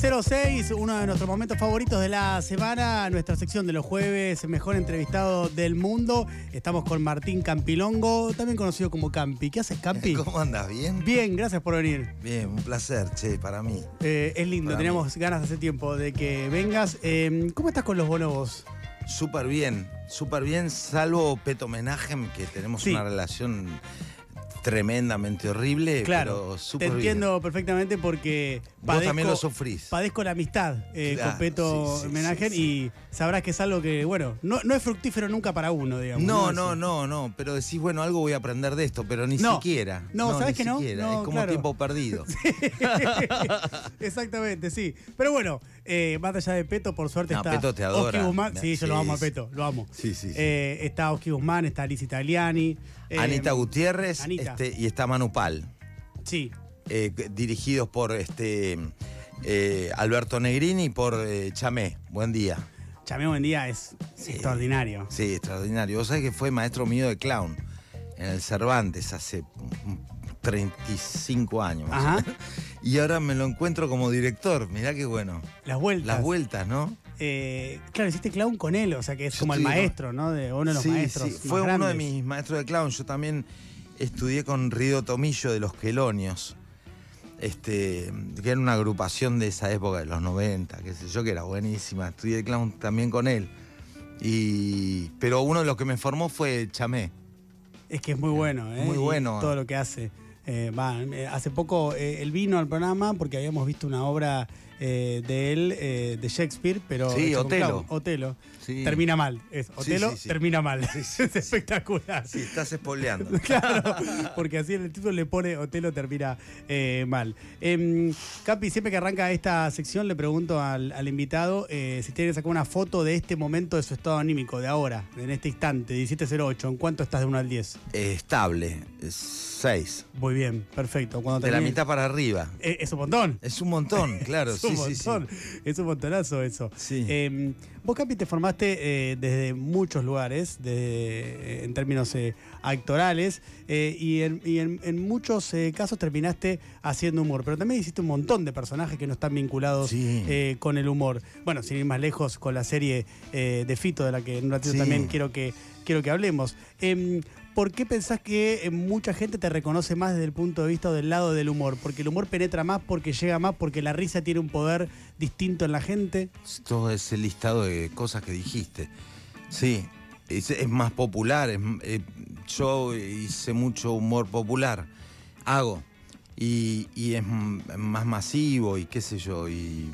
1706, uno de nuestros momentos favoritos de la semana, nuestra sección de los jueves, mejor entrevistado del mundo. Estamos con Martín Campilongo, también conocido como Campi. ¿Qué haces, Campi? ¿Cómo andas? ¿Bien? Bien, gracias por venir. Bien, un placer, che, para mí. Eh, es lindo, Para teníamos ganas hace tiempo de que vengas. Eh, ¿Cómo estás con los bonobos? Súper bien, súper bien, salvo Peto Menajem, que tenemos Sí. una relación tremendamente horrible, Claro, pero te súper bien. entiendo perfectamente porque Vos también lo sufrís. padezco la amistad eh, Claro, con Peto sí, sí, Menagen sí, sí. y sabrás que es algo que, bueno, no, no es fructífero nunca para uno, digamos. No, no, no, no, pero decís, bueno, algo voy a aprender de esto, pero ni No. siquiera. No, ¿sabés ni que no? siquiera. No, es como claro. tiempo perdido. Exactamente, sí. Pero bueno, eh, más allá de Peto, por suerte No, está. Peto te adora. Oski Guzmán. Sí, yo lo amo a. Peto, lo amo. Sí, sí, sí. Eh, está Oski Guzmán, está Alice Italiani. eh, Anita Gutiérrez Anita. este, y está Manu Pal, Sí, eh, dirigidos por este Alberto Negrini y por Chamé. Buen día. Chamé Buen Día es Sí. extraordinario. Sí, extraordinario. Vos sabés que fue maestro mío de clown en el Cervantes hace mm, 35 años. más o Ajá. menos. Y ahora me lo encuentro como director. Mirá qué bueno. Las vueltas. Las vueltas, ¿no? Eh, claro, hiciste clown con él, o sea que es Yo como el maestro, ¿no? De uno de los sí, maestros. sí. Fue uno de mis maestros de clown. Yo también estudié con Rido Tomillo de los Quelonios. Este, que era una agrupación de esa época, de los 90, qué sé yo, que era buenísima. Estudié clown también con él. Y, pero uno de los que me formó fue Chamé. Es que es muy bueno, ¿eh? Muy Y bueno. todo lo que hace. Eh, eh, hace poco eh, él vino al programa porque habíamos visto una obra eh, de él, de Shakespeare, pero. Sí, Otelo. Otelo. Sí. Termina mal. Es Otelo sí, sí. termina mal. Es espectacular. Sí, estás espoleando. Claro, porque así en el título le pone Otelo termina mal. Em, Capi, siempre que arranca esta sección le pregunto al, al invitado si tiene que sacar una foto de este momento de su estado anímico, de ahora, en este instante, 1708. ¿En cuánto estás de 1 al 10? Eh, estable, 6. Muy bien, perfecto. Cuando De la mitad para arriba. Eh, es un montón. Es un montón, claro, es un sí, sí. Es un montonazo eso. Eh, vos, Capi, te formaste eh, desde muchos lugares, desde, eh, en términos actorales, y, en, y en- en muchos casos terminaste haciendo humor. Pero también hiciste un montón de personajes que no están vinculados con el humor. Bueno, sin ir más lejos, con la serie de Fito, de la que en un ratito también quiero que, quiero que hablemos. ¿Por qué pensás que eh, mucha gente te reconoce más desde el punto de vista o del lado del humor? ¿Porque el humor penetra más, porque llega más, porque la risa tiene un poder distinto en la gente? Todo ese listado de cosas que dijiste. Sí, es, es más popular. es- eh, yo hice mucho humor popular. Hago. Y, y es más masivo y qué sé yo. Y,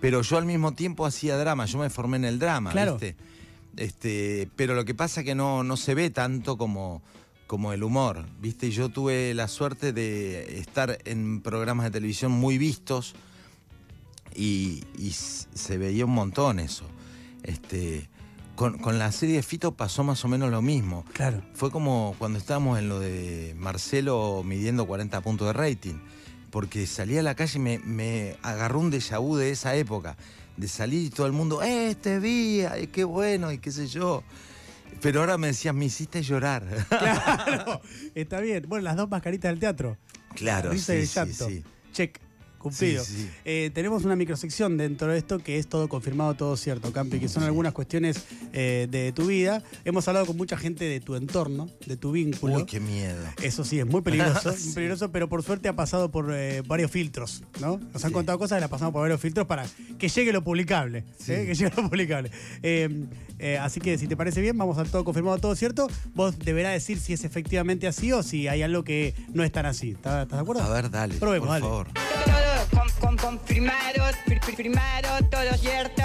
pero yo al mismo tiempo hacía drama. Yo me formé en el drama, Claro. ¿viste? Este, pero lo que pasa es que no, no se ve tanto como, como el humor, ¿viste? Yo tuve la suerte de estar en programas de televisión muy vistos y, se veía un montón eso. Este, con, con la serie de Fito pasó más o menos lo mismo. Claro. Fue como cuando estábamos en lo de Marcelo midiendo 40 puntos de rating. Porque salí a la calle y me, me agarró un déjà vu de esa época. De salir y todo el mundo, ¡eh, te vi! ay, ¡Qué bueno! Y qué sé yo. Pero ahora me decías, me hiciste llorar. Claro, está bien. Bueno, las dos mascaritas del teatro. claro, Risa y sí, sí, sí. Check, cumplido. Sí, sí. Eh, tenemos una microsección dentro de esto que es todo confirmado, todo cierto, Campi, que son algunas cuestiones eh, de tu vida. Hemos hablado con mucha gente de tu entorno, de tu vínculo. Uy, qué miedo. Eso sí, es muy peligroso, Sí. muy peligroso, pero por suerte ha pasado por eh, varios filtros, ¿no? Nos han Sí. contado cosas y las pasamos por varios filtros para que llegue lo publicable, Sí. ¿eh? que llegue lo publicable. Eh, eh, así que si te parece bien, vamos a todo confirmado, todo cierto. Vos deberás decir si es efectivamente así o si hay algo que no es tan así. ¿Estás, estás de acuerdo? A ver, dale, Probemos, por dale. favor. Con, con, todo cierto.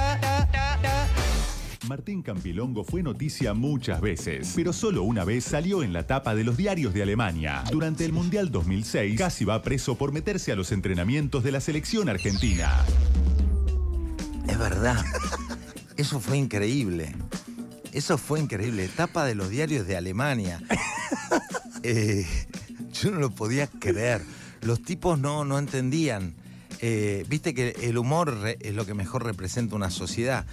Martín Campilongo fue noticia muchas veces, pero solo una vez salió en la tapa de los diarios de Alemania. Durante el Mundial 2006, casi va preso por meterse a los entrenamientos de la selección argentina. Es verdad. Eso fue increíble. Eso fue increíble. Etapa de los diarios de Alemania. Eh, yo no lo podía creer. Los tipos no, no entendían. Eh, Viste que el humor es lo que mejor representa una sociedad.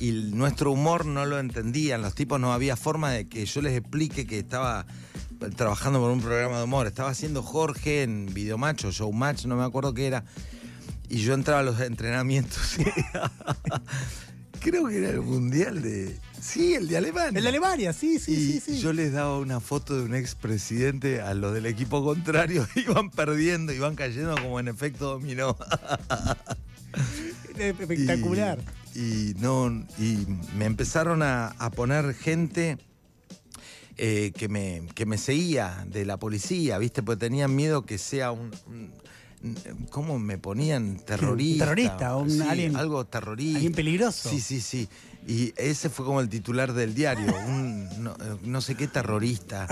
Y nuestro humor no lo entendían. Los tipos no había forma de que yo les explique que estaba trabajando por un programa de humor. Estaba haciendo Jorge en Videomacho, Showmatch, no me acuerdo qué era. y yo entraba a los entrenamientos. Creo que era el mundial de. Sí, el de Alemania. El de Alemania, sí, sí, y sí, sí. yo les daba una foto de un expresidente a los del equipo contrario, iban perdiendo, iban cayendo como en efecto dominó. Espectacular. Y, y no, y me empezaron a, a poner gente eh, que, me, que me seguía de la policía, ¿viste? Porque tenían miedo que sea un. un- ¿Cómo me ponían? Terrorista. terrorista, un Sí, alguien- algo terrorista. alguien peligroso. Sí, sí, sí. Y ese fue como el titular del diario, un no, no sé qué terrorista.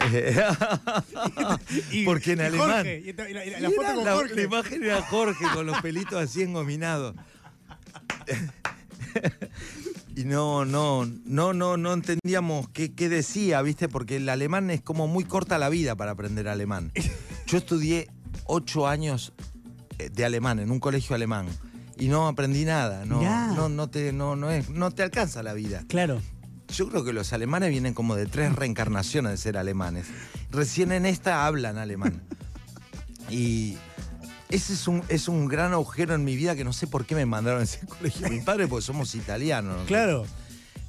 Porque en alemán. La, imagen era Jorge con los pelitos así engominados. Y no, no, no, no, no entendíamos qué, qué decía, ¿viste? Porque el alemán es como muy corta la vida para aprender alemán. Yo estudié ocho años eh, de alemán en un colegio alemán y no aprendí nada. No, no, no te, no, no es, no te alcanza la vida. Claro. Yo creo que los alemanes vienen como de tres reencarnaciones de ser alemanes. Recién en esta hablan alemán. Y ese es un, es un gran agujero en mi vida que no sé por qué me mandaron a ese colegio. Mi padre, porque somos italianos. ¿no? Claro.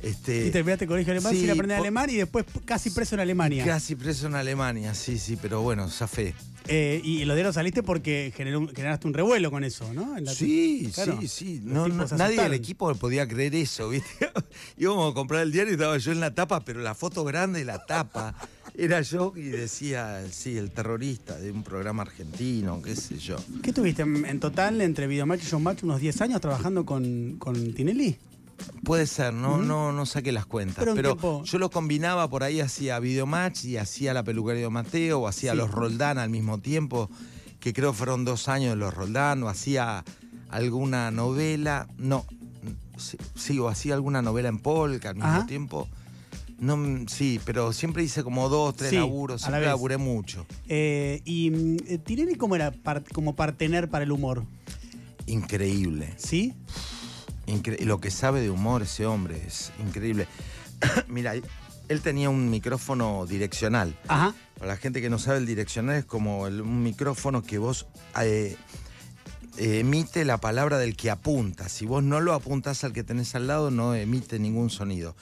Este, Y terminaste colegio alemán sí, sin aprender alemán y después casi preso en Alemania. Casi preso en Alemania, sí, sí, pero bueno, zafé. Eh, y los diarios saliste porque generó generaste un revuelo con eso, ¿no? En la- Sí, Claro. sí, sí. No, no, nadie del equipo podía creer eso, ¿viste? Íbamos a comprar el diario y estaba yo en la tapa, pero la foto grande de la tapa era yo y decía, sí, el terrorista de un programa argentino, qué sé yo. ¿Qué tuviste en, en total entre Videomatch y Showmatch unos 10 años trabajando con, con Tinelli? Puede ser, no, no, no saqué las cuentas. Pero yo lo combinaba por ahí, hacía Videomatch y hacía la peluquería de Mateo, o hacía Sí. los Roldán al mismo tiempo, que creo fueron dos años de los Roldán, o hacía alguna novela, no, sí, sí, o hacía alguna novela en polka al mismo Ajá. tiempo. No, mm, sí, pero siempre hice como dos, tres Sí, laburos, la siempre vez. laburé mucho. Eh, y mm, eh, Tinelli, ¿cómo era par- como partener para el humor? Increíble. ¿Sí? Incre- lo que sabe de humor ese hombre es increíble. Mira, él tenía un micrófono direccional. Ajá. Para la gente que no sabe, el direccional es como el- un micrófono que vos eh, eh, emite la palabra del que apunta. Si vos no lo apuntás al que tenés al lado, no emite ningún sonido.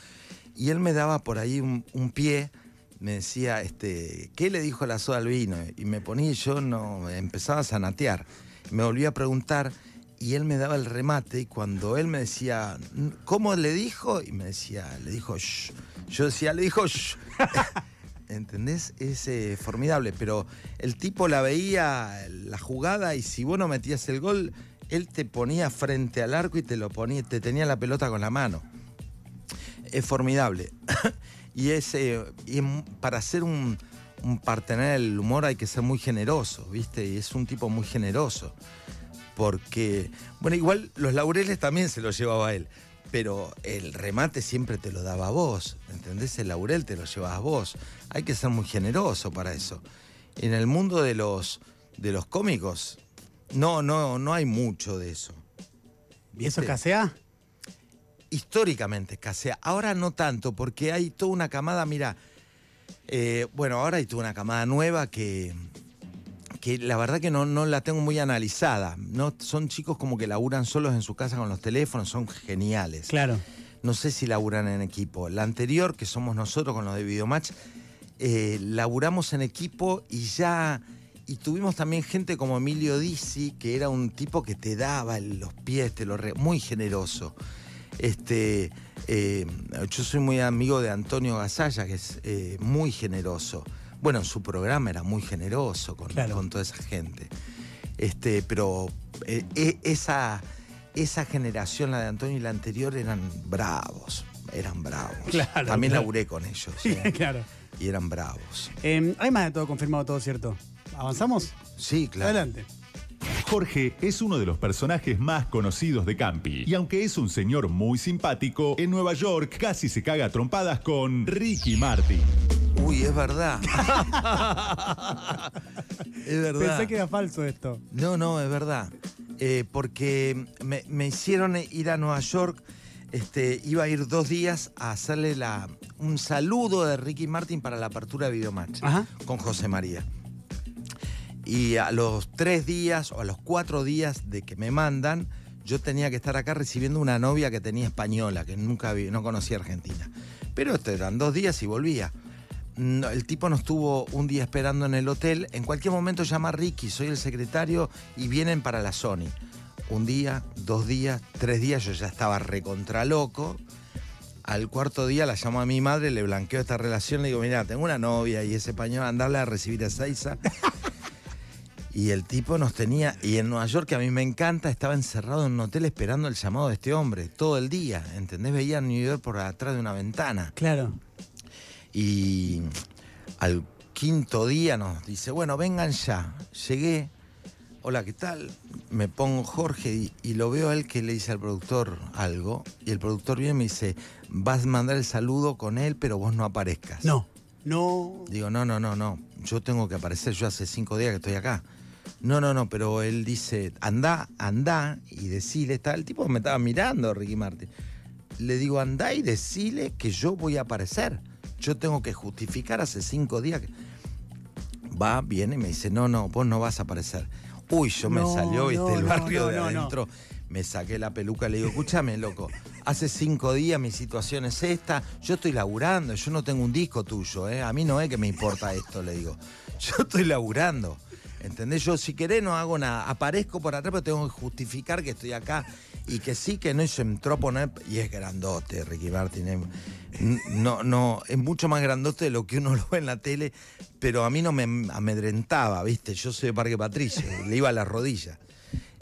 Y él me daba por ahí un, un pie, me decía, este, ¿qué le dijo la soda al vino? Y me ponía y yo no, empezaba a zanatear. Me volvía a preguntar y él me daba el remate y cuando él me decía, ¿cómo le dijo? Y me decía, le dijo, shh. Yo decía, le dijo, shh. ¿Entendés? Es eh, formidable, pero el tipo la veía, la jugada, y si vos no metías el gol, él te ponía frente al arco y te lo ponía, te tenía la pelota con la mano. Es formidable. y es, eh, para ser un, un partener del humor hay que ser muy generoso, ¿viste? Y es un tipo muy generoso. Porque, bueno, igual los laureles también se los llevaba él. Pero el remate siempre te lo daba vos, ¿entendés? El laurel te lo llevabas vos. Hay que ser muy generoso para eso. En el mundo de los, de los cómicos, no, no, no hay mucho de eso. ¿Y eso ¿Viste? casea? históricamente escasea. Ahora no tanto, porque hay toda una camada, mira, eh, bueno, ahora hay toda una camada nueva que, que la verdad que no, no la tengo muy analizada. ¿no? Son chicos como que laburan solos en su casa con los teléfonos, son geniales. Claro. No sé si laburan en equipo. La anterior, que somos nosotros con los de Videomatch, eh, laburamos en equipo y ya... Y tuvimos también gente como Emilio Dizzi, que era un tipo que te daba los pies, te lo re- muy generoso. Este, eh, yo soy muy amigo de Antonio Gasalla, que es eh, muy generoso. Bueno, en su programa era muy generoso con, Claro. con toda esa gente. Este, pero eh, e- esa, esa generación, la de Antonio y la anterior, eran bravos. Eran bravos. Claro, También claro. laburé con ellos. Sí, ¿eh? claro. Y eran bravos. Eh, hay más de todo confirmado, todo cierto. ¿Avanzamos? Sí, claro. Adelante. Jorge es uno de los personajes más conocidos de Campi. Y aunque es un señor muy simpático, en Nueva York casi se caga a trompadas con Ricky Martin. Uy, es verdad. es verdad. Pensé que era falso esto. No, no, es verdad. Eh, porque me, me hicieron ir a Nueva York. Este, iba a ir dos días a hacerle la, un saludo de Ricky Martin para la apertura de Videomatch Ajá. con José María. Y a los tres días o a los cuatro días de que me mandan, yo tenía que estar acá recibiendo una novia que tenía española, que nunca vi, no conocía Argentina. Pero eran dos días y volvía. El tipo nos estuvo un día esperando en el hotel. En cualquier momento llama Ricky, soy el secretario y vienen para la Sony. Un día, dos días, tres días, yo ya estaba recontra loco. Al cuarto día la llamo a mi madre, le blanqueo esta relación, le digo, mira, tengo una novia y ese español, andarle a recibir a Seiza. Y el tipo nos tenía, y en Nueva York, que a mí me encanta, estaba encerrado en un hotel esperando el llamado de este hombre, todo el día, ¿entendés? Veía New York por atrás de una ventana. Claro. Y al quinto día nos dice, bueno, vengan ya. Llegué, hola, ¿qué tal? Me pongo Jorge y, y lo veo a él que le dice al productor algo. Y el productor viene y me dice, vas a mandar el saludo con él, pero vos no aparezcas. No. No. Digo, no, no, no, no. Yo tengo que aparecer, yo hace cinco días que estoy acá. No, no, no, pero él dice, anda, anda y decile, está, el tipo me estaba mirando, Ricky Martin. Le digo, anda y decile que yo voy a aparecer. Yo tengo que justificar hace cinco días. que-". Va, viene y me dice, no, no, vos no vas a aparecer. Uy, yo me salió, viste, no, el barrio no, de adentro. Me saqué la peluca, le digo, escúchame, loco, hace cinco días mi situación es esta, yo estoy laburando, yo no tengo un disco tuyo, ¿eh? a mí no es que me importa esto, le digo, yo estoy laburando. ¿Entendés? Yo si querés no hago nada, aparezco por atrás, pero tengo que justificar que estoy acá y que sí, que no, y se entró a poner, y es grandote Ricky Martin, es- no, no, es mucho más grandote de lo que uno lo ve en la tele, pero a mí no me amedrentaba, ¿viste? Yo soy de Parque Patricio, le iba a las rodillas.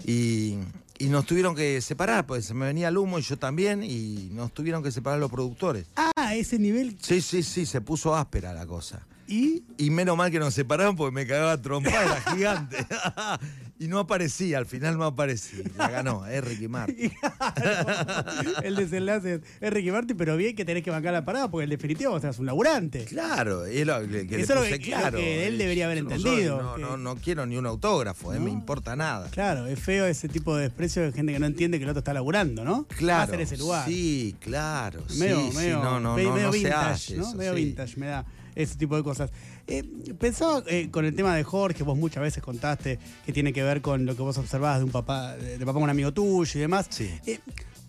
Y, y nos tuvieron que separar, pues se me venía el humo y yo también, y nos tuvieron que separar los productores. Ah, a ese nivel. Sí, sí, sí, se puso áspera la cosa. Y. Y menos mal que nos separaron porque me cagaba trompada, era gigante. y no aparecía, al final no aparecía. La ganó, es Ricky Martin. el desenlace es Ricky Martin, pero bien que tenés que bancar la parada porque en definitiva vos sos un laburante. Claro, es lo que, que Eso le es lo puse que- claro. que él debería haber entendido, no, no, no quiero ni un autógrafo, eh, me importa nada. Claro, es feo ese tipo de desprecio de gente que no entiende que el otro está laburando, ¿no? Claro. Más en ese lugar. Sí, claro. medio, sí, sí, medio, no, no, medio no, no se vintage, hace ¿no? eso, medio sí. vintage, me da ese tipo de cosas. Eh, pensaba eh, con el tema de Jorge, vos muchas veces contaste que tiene que ver con lo que vos observabas de un papá, de, de papá un amigo tuyo y demás. Sí. Eh,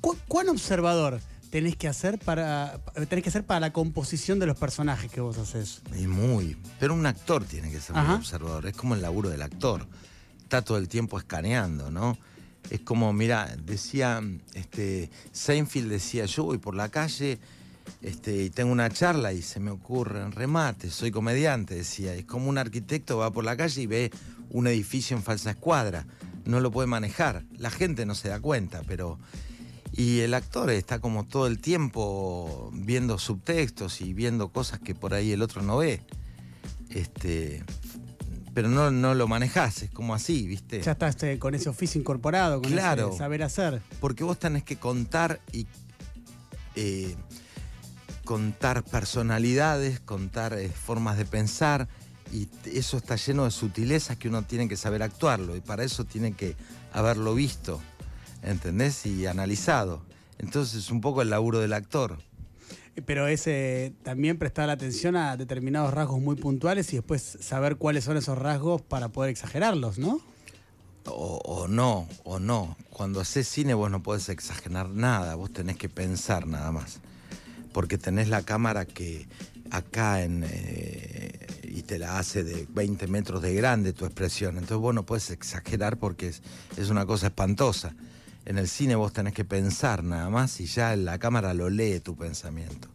¿cu- ¿Cuán observador tenés que hacer para tenés que ser para la composición de los personajes que vos haces? Muy. Pero un actor tiene que ser Ajá. muy observador. Es como el laburo del actor. Está todo el tiempo escaneando, ¿no? Es como, mira, decía, este, Seinfeld decía, yo voy por la calle este, y tengo una charla y se me ocurren remates, soy comediante, decía. Es como un arquitecto va por la calle y ve un edificio en falsa escuadra. No lo puede manejar. La gente no se da cuenta, pero... Y el actor está como todo el tiempo viendo subtextos y viendo cosas que por ahí el otro no ve. Este, pero no, no lo manejás, es como así, ¿viste? Ya estás eh, con ese oficio incorporado, con Claro. ese saber hacer. Porque vos tenés que contar y eh, contar personalidades, contar eh, formas de pensar, y eso está lleno de sutilezas que uno tiene que saber actuarlo, y para eso tiene que haberlo visto, ¿entendés? Y analizado. Entonces es un poco el laburo del actor. Eh, Pero ese también prestar atención a determinados rasgos muy puntuales y después saber cuáles son esos rasgos para poder exagerarlos, ¿no? O, o no, o no. Cuando haces cine vos no podés exagerar nada, vos tenés que pensar nada más. Porque tenés la cámara que acá eh, y te la hace de 20 metros de grande tu expresión. Entonces vos no podés exagerar porque es, es una cosa espantosa. En el cine vos tenés que pensar nada más y ya la cámara lo lee tu pensamiento.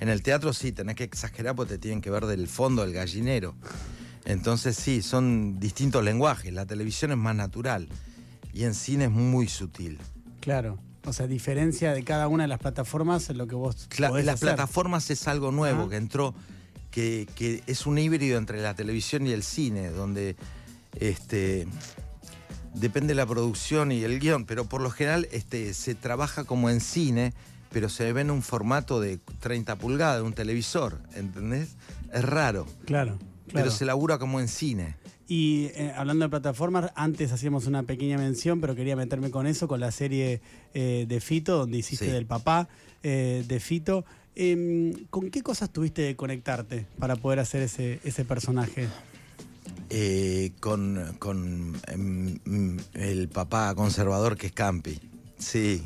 En el teatro sí, tenés que exagerar porque te tienen que ver del fondo del gallinero. Entonces sí, son distintos lenguajes. La televisión es más natural y en cine es muy sutil. Claro. O sea, diferencia de cada una de las plataformas en lo que vos Cla- podés las hacer. plataformas es algo nuevo Ajá. que entró, que, que es un híbrido entre la televisión y el cine, donde este, depende de la producción y el guion, pero por lo general este, se trabaja como en cine, pero se ve en un formato de 30 pulgadas, un televisor, ¿entendés? Es raro, Claro, claro. pero se labura como en cine. Y eh, hablando de plataformas, antes hacíamos una pequeña mención, pero quería meterme con eso, con la serie eh, de Fito, donde hiciste Sí. del papá eh, de Fito. Em, ¿Con qué cosas tuviste que conectarte para poder hacer ese, ese personaje? eh, con, con, em, mm, el papá conservador que es Campi. Sí,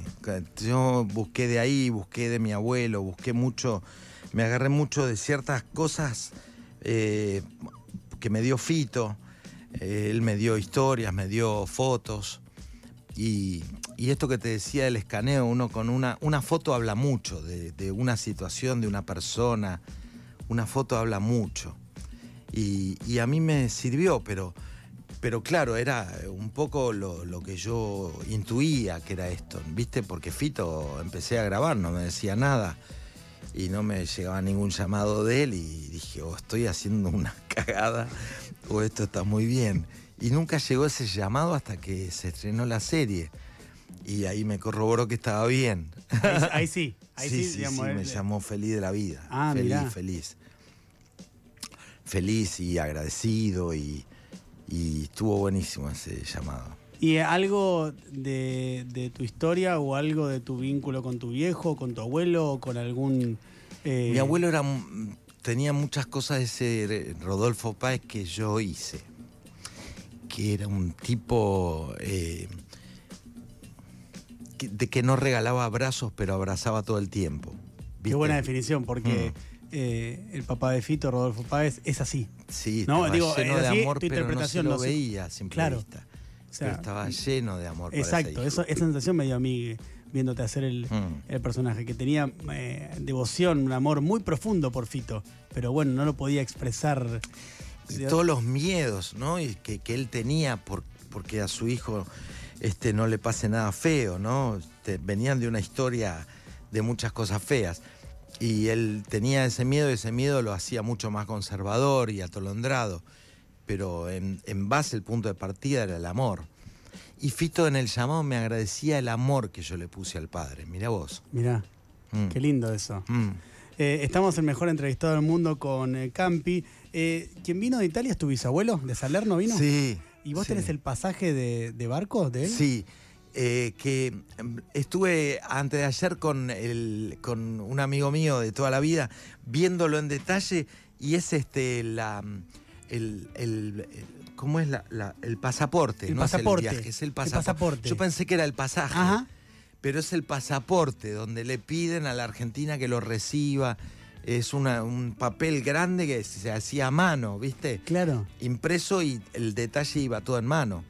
yo busqué de ahí, busqué de mi abuelo, busqué mucho, me agarré mucho de ciertas cosas que me dio Fito. Él me dio historias, me dio fotos. Y, esto que te decía del escaneo, uno con una, una foto habla mucho de, una situación, de una persona. Una foto habla mucho. Y, a mí me sirvió, pero, pero claro, era un poco lo, lo que yo intuía que era esto, ¿viste? Porque Fito empecé a grabar, no me decía nada y no me llegaba ningún llamado de él y dije, o estoy haciendo una cagada o esto está muy bien. Y nunca llegó ese llamado hasta que se estrenó la serie. Y ahí me corroboró que estaba bien. Ahí, ahí sí, ahí sí, sí, sí, digamos, sí, eh, me llamó feliz de la vida. Ah, feliz, mirá. feliz. Feliz y agradecido y, y estuvo buenísimo ese llamado. ¿Y algo de, de tu historia o algo de tu vínculo con tu viejo, con tu abuelo o con algún... eh, Mi abuelo era, tenía muchas cosas de ese Rodolfo Páez que yo hice. Que era un tipo eh, que- de que no regalaba abrazos, pero abrazaba todo el tiempo. Qué buena definición, porque Mm. eh, el papá de Fito, Rodolfo Páez, es así. Sí, No, digo, lleno es de amor, tu pero no se lo no veía a simple Claro. vista. O sea, pero estaba lleno de amor. para Exacto, hijo. eso, esa sensación me dio a mí viéndote hacer el, Mm. el personaje, que tenía eh, devoción, un amor muy profundo por Fito, pero bueno, no lo podía expresar. y todos los miedos ¿no? y que, que él tenía por, porque a su hijo este, no le pase nada feo, ¿no? Este, venían de una historia de muchas cosas feas. Y él tenía ese miedo y ese miedo lo hacía mucho más conservador y atolondrado. Pero en, en base el punto de partida era el amor. Y Fito en el llamado me agradecía el amor que yo le puse al padre. Mira vos. Mirá, Mm. qué lindo eso. Mm. Eh, estamos el mejor entrevistado del mundo con eh, Campi. Eh, ¿Quién vino de Italia es tu bisabuelo? ¿De Salerno vino? Sí. ¿Y vos sí. tenés el pasaje de, de barco de él? Sí, eh, que em, estuve antes de ayer con, el, con un amigo mío de toda la vida, viéndolo en detalle, y es este la el, el- el- ¿cómo es la, la- el pasaporte? El no pasaporte, es el viaje, es el el pasaporte. Yo pensé que era el pasaje. Ajá. Pero es el pasaporte donde le piden a la Argentina que lo reciba. Es una- un papel grande que se hacía a mano, ¿viste? Claro. impreso y el detalle iba todo en mano.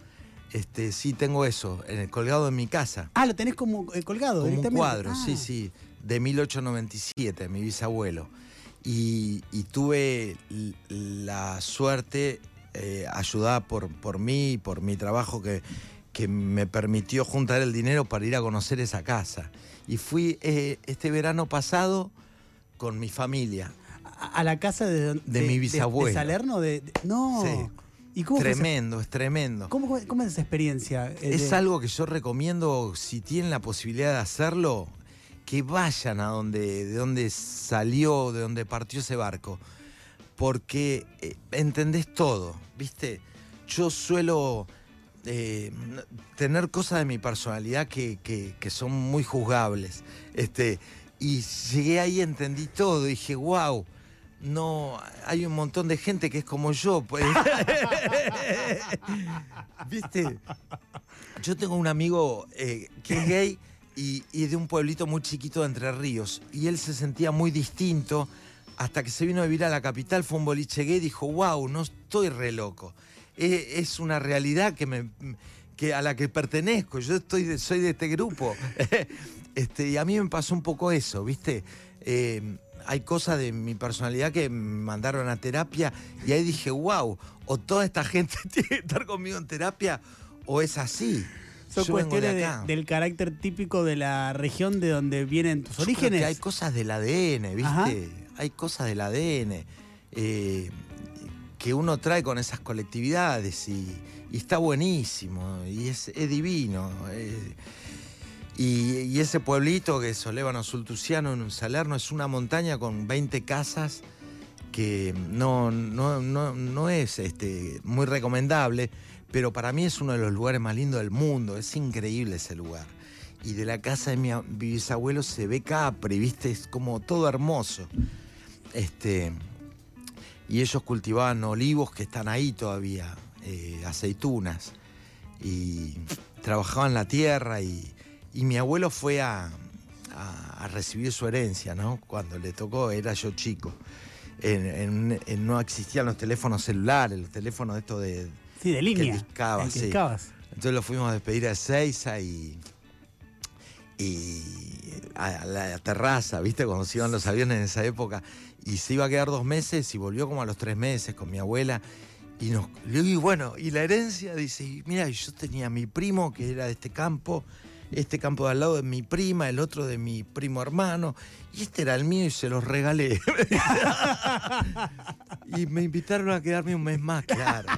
Este, sí tengo eso, en el colgado en mi casa. Ah, lo tenés como eh, colgado Como un cuadro, Ah. sí, sí, de 1897, mi bisabuelo. Y, y tuve la suerte, eh, ayudada por, por mí, por mi trabajo, que, que me permitió juntar el dinero para ir a conocer esa casa. Y fui eh, este verano pasado con mi familia. A, a la casa de, De mi bisabuelo. De, Salerno? De, de- no. Sí. ¿Y cómo Tremendo, es tremendo. ¿Cómo, cómo es esa experiencia? eh, Es de- algo que yo recomiendo, si tienen la posibilidad de hacerlo, que vayan a donde, de donde salió, de donde partió ese barco. Porque eh, entendés todo, ¿viste? Yo suelo eh, tener cosas de mi personalidad que, que- que son muy juzgables. Este, y llegué ahí, entendí todo, dije, wow. No, hay un montón de gente que es como yo. pues. ¿Viste? Yo tengo un amigo eh, que es gay y, y de un pueblito muy chiquito de Entre Ríos. Y él se sentía muy distinto hasta que se vino a vivir a la capital, fue un boliche gay y dijo, wow, no estoy re loco. Eh, es una realidad que me, que a la que pertenezco. Yo estoy de- soy de este grupo. este, y a mí me pasó un poco eso, ¿viste? Eh, hay cosas de mi personalidad que me mandaron a terapia y ahí dije, wow, o toda esta gente tiene que estar conmigo en terapia o es así. Son Yo cuestiones de de- acá. del carácter típico de la región de donde vienen tus Yo creo orígenes. que hay cosas del ADN, ¿viste? Ajá. Hay cosas del ADN eh, que uno trae con esas colectividades y, está buenísimo y es, divino. eh. y, ese pueblito que es Solévano Sultuciano en Salerno es una montaña con 20 casas que no, no, no, no es este, muy recomendable, pero para mí es uno de los lugares más lindos del mundo, es increíble ese lugar. Y de la casa de mi bisabuelo se ve Capri, ¿viste? Es como todo hermoso. Este, y ellos cultivaban olivos que están ahí todavía, eh, aceitunas, y trabajaban la tierra y, y mi abuelo fue a, a- a recibir su herencia, ¿no? Cuando le tocó, era yo chico. En- en- en- no existían los teléfonos celulares, los teléfonos estos de... Sí, de línea. discabas, que sí. discabas. Entonces lo fuimos a despedir a Ezeiza y, y a la terraza, ¿viste? Cuando se iban los aviones en esa época. Y se iba a quedar dos meses y volvió como a los tres meses con mi abuela. Y nos, y bueno, y la herencia, dice, mira, yo tenía a mi primo que era de este campo, este campo de al lado de mi prima, el otro de mi primo hermano, y este era el mío y se los regalé. y me invitaron a quedarme un mes más, claro.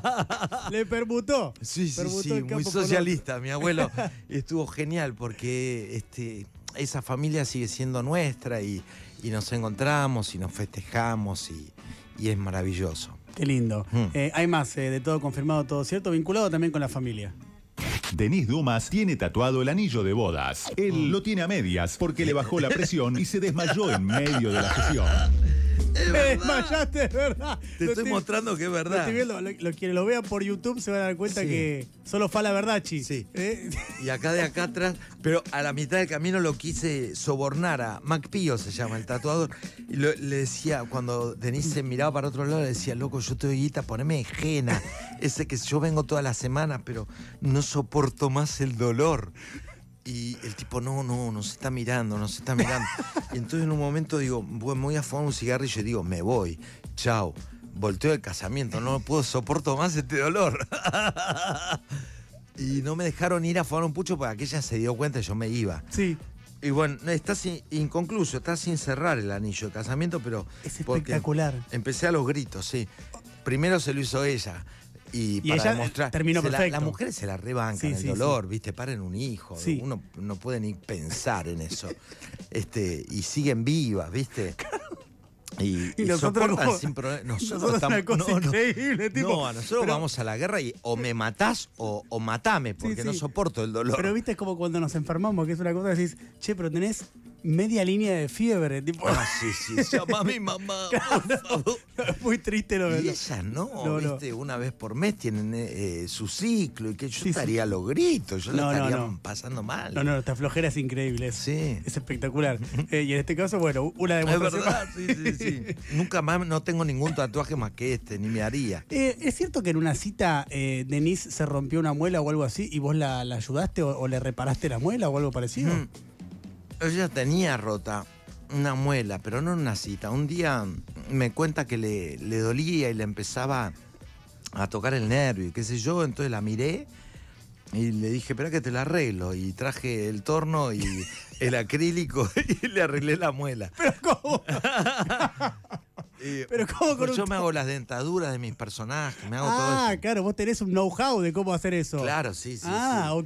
Le permutó. Sí, sí, Permutó sí, muy socialista. Mi abuelo estuvo genial porque este, esa familia sigue siendo nuestra y, y nos encontramos y nos festejamos y, y es maravilloso. Qué lindo. Mm. Eh, hay más, eh, de todo confirmado, todo cierto, vinculado también con la familia. Denis Dumas tiene tatuado el anillo de bodas. Él lo tiene a medias porque le bajó la presión y se desmayó en medio de la sesión. Me desmayaste, es verdad. Te Lo estoy mostrando que es lo verdad. estoy viendo. Lo, lo- quienes lo vean por YouTube se van a dar cuenta Sí. que solo fa la verdad, chi. Sí. ¿Eh? Y acá de acá atrás, pero a la mitad del camino lo quise sobornar a Mac Pío, se llama el tatuador. Y lo- le decía, cuando Denise miraba para otro lado, le decía, loco, yo te doy guita, poneme jena. Ese que yo vengo toda la semana, pero no soporto más el dolor. Y el tipo, no, no, nos está mirando, nos está mirando. Y entonces en un momento digo, bueno, me voy a fumar un cigarrillo y digo, me voy, chao. Volteo el casamiento, no puedo, soporto más este dolor. Y no me dejaron ir a fumar un pucho porque aquella se dio cuenta y yo me iba. Sí. Y bueno, no, está sin- inconcluso, está sin cerrar el anillo de casamiento, pero. Es espectacular. Empecé a los gritos, sí. Primero se lo hizo ella. Y, Y para ella, demostrar. terminó se la- perfecto. las mujeres se la rebancan Sí, el sí, dolor, ¿viste? Paren un hijo. Uno no puede ni pensar en eso. Este, y siguen vivas, ¿viste? Y, Y y nosotros sin. Nosotros, nosotros una estamos- cosa increíble, tipo, No, a nosotros pero- vamos a la guerra y o me matás o, o matame, porque no soporto el dolor. Pero viste es como cuando nos enfermamos, que es una cosa que decís, che, pero tenés media línea de fiebre. Tipo, Ah, sí, sí, llama a mi mamá, por favor. es muy triste lo Y que ellas no, No, no. viste, una vez por mes tienen eh, su ciclo y que yo Sí, estaría a los gritos, yo No, la no, estaría no. pasando mal. No, no, esta flojera es increíble. Es, Sí. es espectacular. Eh, y en este caso, bueno, una Es demostración. verdad, sí, sí, sí. Nunca más no tengo ningún tatuaje más que este, ni me haría. Eh, ¿Es cierto que en una cita eh, Denise se rompió una muela o algo así y vos la, la ayudaste o, o le reparaste la muela o algo parecido? Mm. Ella tenía rota una muela, pero no una cita. Un día me cuenta que le, le dolía y le empezaba a tocar el nervio y qué sé yo, entonces la miré y le dije, espera que te la arreglo. Y traje el torno y el acrílico y le arreglé la muela. Pero ¿cómo? Pero ¿cómo con Pues un yo me hago las dentaduras de mis personajes, me hago Ah, todo eso. claro, vos tenés un know-how de cómo hacer eso. Claro, sí, sí. Ah, sí.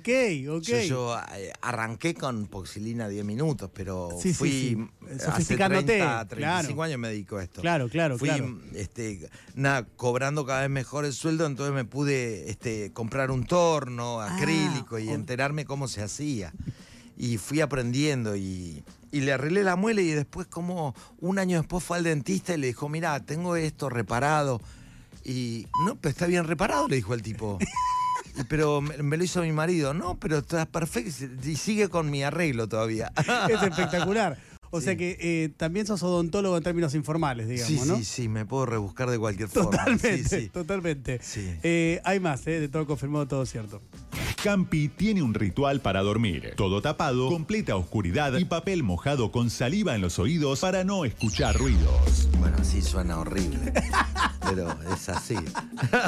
ok, ok. Yo, yo, eh, arranqué con poxilina 10 minutos, pero Sí, fui sí. hace Sofisticándote, 30, 35 claro. años me dedico a esto. Claro, claro, Fui claro. este, nada, cobrando cada vez mejor el sueldo, entonces me pude este, comprar un torno Ah, acrílico y enterarme cómo se hacía. Y fui aprendiendo y, y le arreglé la muela y después como un año después fue al dentista y le dijo, mira, tengo esto reparado. Y no, pero está bien reparado, le dijo el tipo. Pero me, lo hizo mi marido, no, pero está perfecto y sigue con mi arreglo todavía. Es espectacular. O Sí. sea que eh, también sos odontólogo en términos informales, digamos, sí, ¿no? sí, sí, me puedo rebuscar de cualquier forma. Totalmente, sí. totalmente. Sí. Eh, hay más, eh, de todo confirmado, todo cierto. Campi tiene un ritual para dormir. Todo tapado, completa oscuridad y papel mojado con saliva en los oídos para no escuchar ruidos. Bueno, sí suena horrible, pero es así.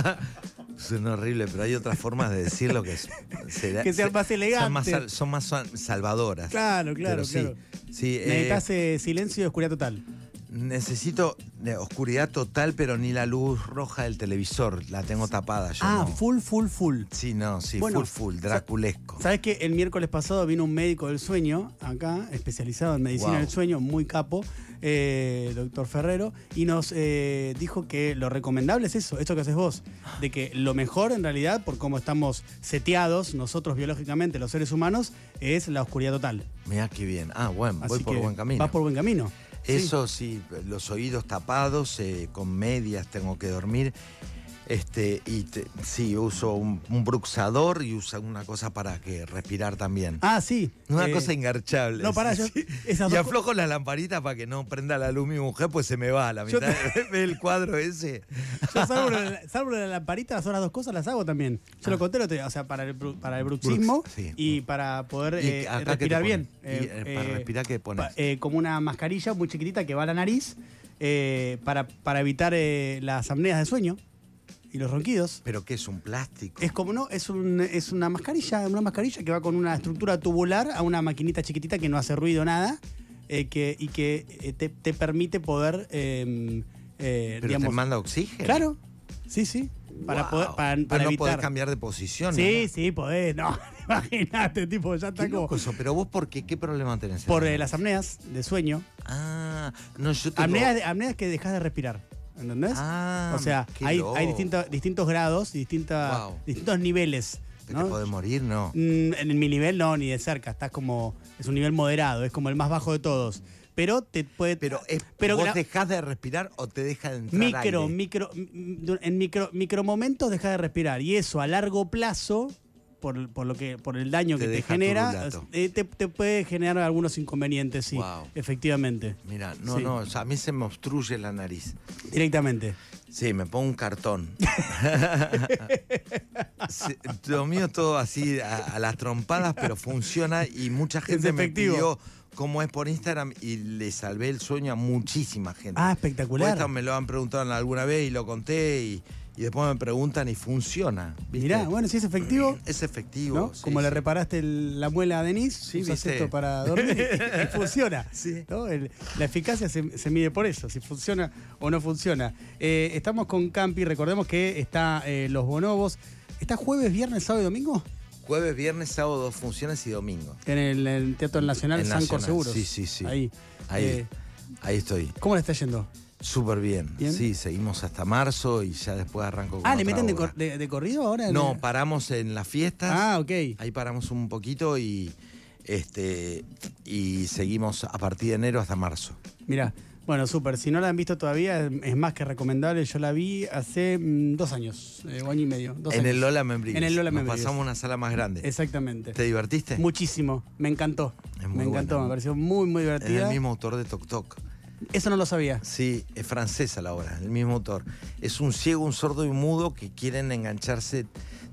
suena horrible, pero hay otras formas de decirlo que es, será- Que sean más Son más, elegantes. son más sal- salvadoras. Claro, claro, Pero sí, claro. sí, eh, Necesitas eh, silencio y oscuridad total. Necesito oscuridad total, pero ni la luz roja del televisor la tengo tapada. Yo ah, no. full, full, full. Sí, no, sí, Bueno, full, full, draculesco. ¿Sabes que el miércoles pasado vino un médico del sueño, acá, especializado en medicina Wow. del sueño, muy capo, eh, doctor Ferrero, y nos eh, dijo que lo recomendable es eso, esto que haces vos, de que lo mejor en realidad, por cómo estamos seteados nosotros biológicamente, los seres humanos, es la oscuridad total. Mirá qué bien. Ah, bueno, voy Así por que buen camino. Vas por buen camino. Eso sí, los oídos tapados, eh, con medias tengo que dormir. Este, y te- sí, uso un, un bruxador y uso una cosa para que respirar también. Ah, sí. Una eh, cosa ingarchable. no, pará, sí, yo- esas Y aflojo la lamparita para que no prenda la luz mi mujer, pues se me va a la mitad. ¿Ve el cuadro ese? Yo salvo lo salvo lo la lamparita, las otras dos cosas las hago también. Yo lo conté el otro día, o sea, para el, para el bruxismo Brux, sí. y para poder ¿Y eh, te respirar bien. Y, eh, para respirar, ¿qué pones? pa- como una mascarilla muy chiquitita que va a la nariz para, para evitar las apneas de sueño y los ronquidos. ¿Pero qué es un plástico? Es como no, es, un, es una mascarilla, una mascarilla que va con una estructura tubular a una maquinita chiquitita que no hace ruido nada eh, que, y que eh, te, te permite poder, eh, eh, ¿Pero digamos, te manda oxígeno? claro, sí, sí, para Wow. poder, para, Pero para no evitar. podés cambiar de posición. Sí, ¿no? sí, podés, no, imagínate, tipo, ya Qué está como eso, pero vos por qué, qué problema tenés? por eh, las apneas de sueño, Ah, no, yo tengo... apneas, apneas que dejas de respirar, ¿entendés? Ah, o sea, hay, distintos, distintos grados y distinta- Wow. distintos niveles. ¿Te ¿no? podés morir? No. Mm, En mi nivel no, ni de cerca. Estás como. Es un nivel moderado, es como el más bajo de todos. Pero te puede. Pero, es, pero ¿vos gra- dejás de respirar o te deja de entrar micro, aire? micro, en micro, micromomentos deja de respirar. Y eso a largo plazo, por, por lo que, por el daño Te que te genera, eh, te, te puede generar algunos inconvenientes, sí. Wow. Efectivamente. Mira, no, Sí. no, o sea, a mí se me obstruye la nariz. Directamente. Sí, me pongo un cartón. Sí, lo mío todo así a, a las trompadas, pero funciona y mucha gente me pidió cómo es por Instagram y le salvé el sueño a muchísima gente. Ah, espectacular. esto me lo han preguntado alguna vez y lo conté y, y después me preguntan y funciona. ¿viste? Mirá, bueno, si es efectivo. Es efectivo. ¿no? sí, Como le reparaste el- la muela a Denise, Sí, usas viste. esto para dormir y, funciona. Sí. ¿no? El- la eficacia se, se mide por eso, si funciona o no funciona. Eh, estamos con Campi, recordemos que está eh, Los Bonobos. ¿Está jueves, viernes, sábado y domingo? Jueves, viernes, sábado, dos funciones y domingo. En el, Teatro Nacional En Sancor Nacional, Seguros. sí, sí, sí. Ahí. Ahí, Eh, ahí estoy. ¿Cómo le está yendo? Súper bien. ¿Bien? Sí, seguimos hasta marzo y ya después arranco con Ah, ¿le otra meten de, obra. cor- de- de corrido ahora? No, paramos en las fiestas. Ah, ok. Ahí paramos un poquito y este y seguimos a partir de enero hasta marzo. Mirá. Bueno, súper. Si no la han visto todavía, es, más que recomendable. Yo la vi hace mm, dos años, eh, o año y medio. dos en años. el Lola Membrillo. En el Lola Nos Membrillos. pasamos a una sala más grande. Exactamente. ¿Te divertiste? Muchísimo. Me encantó. Es muy me encantó. buena. Me pareció muy, muy es divertida. el mismo autor de Tok Tok. Eso no lo sabía. Sí, es francesa la obra, el mismo autor. Es un ciego, un sordo y mudo que quieren engancharse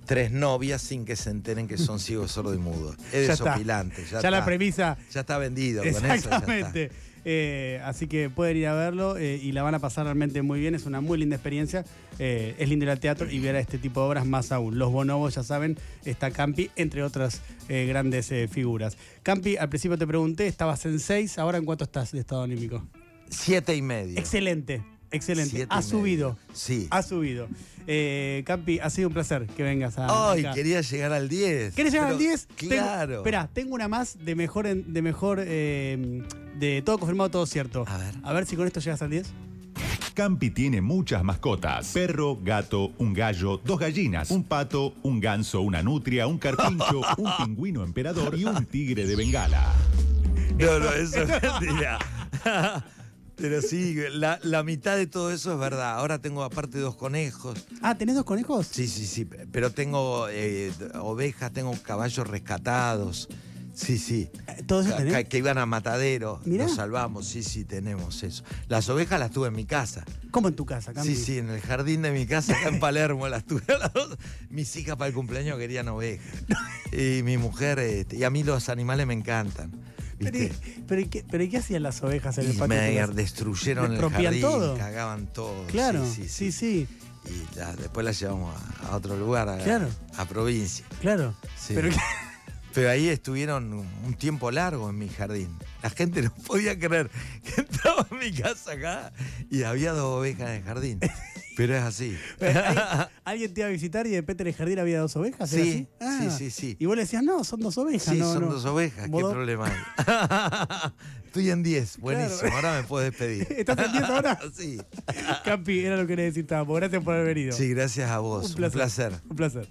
tres novias sin que se enteren que son ciegos, sordos y mudos. Es Ya está. desopilante. Ya, la premisa. Ya está vendido. Con eso, ya está. Exactamente. Eh, así que pueden ir a verlo eh, y la van a pasar realmente muy bien. Es una muy linda experiencia. Eh, es lindo ir al teatro y ver a este tipo de obras más aún. Los bonobos, ya saben, está Campi, entre otras grandes figuras. Campi, al principio te pregunté, estabas en 6, ahora en cuánto estás de estado anímico. Siete y medio. Excelente, excelente. Siete Ha medio. subido. Sí. Ha subido. Eh, Campi, ha sido un placer que vengas a. Ay, acá. quería llegar al 10. ¿Querés llegar Pero- al 10? Claro. Espera, tengo una más de mejor, en- de mejor, eh, de todo confirmado, todo cierto. A ver. A ver si con esto llegas al 10. Campi tiene muchas mascotas. Perro, gato, un gallo, dos gallinas, un pato, un ganso, una nutria, un carpincho, un pingüino emperador y un tigre de bengala. No, no, eso es mentira. Pero sí, la, la mitad de todo eso es verdad. Ahora tengo aparte dos conejos. Ah, ¿tenés dos conejos? Sí, sí, sí. Pero tengo eh, ovejas, tengo caballos rescatados. Sí, sí. Eh, ¿Todo eso tenés? Que iban a matadero. Mirá. Los salvamos. Sí, sí, tenemos eso. Las ovejas las tuve en mi casa. ¿Cómo en tu casa, Campi? Sí, sí, en el jardín de mi casa, acá en Palermo, las tuve a las dos. Mis hijas para el cumpleaños querían ovejas. Y mi mujer, este, y a mí los animales me encantan. Pero, ¿viste? ¿y- pero, ¿y qué, pero ¿y qué hacían las ovejas en el patio? me destruyeron el ¿Rompían jardín, todo? cagaban todo. Claro, sí, sí. sí, sí, Y la- después las llevamos a, a otro lugar, a, Claro. a provincia. claro. Sí. Pero, Pero ahí estuvieron un, un tiempo largo en mi jardín. La gente no podía creer que entraba a mi casa acá y había dos ovejas en el jardín. Pero es así. ¿alguien, alguien te iba a visitar y de repente en el jardín había dos ovejas? ¿era Sí, así? sí, sí, sí. Y vos le decías, no, son dos ovejas. Sí, no, son no. dos ovejas. ¿Qué problema hay? Estoy en 10. Buenísimo. Claro. Ahora me puedes despedir. ¿Estás en 10 ahora? Sí. Campi, era lo que necesitábamos. Gracias por haber venido. Sí, gracias a vos. Un placer. Un placer. Un placer.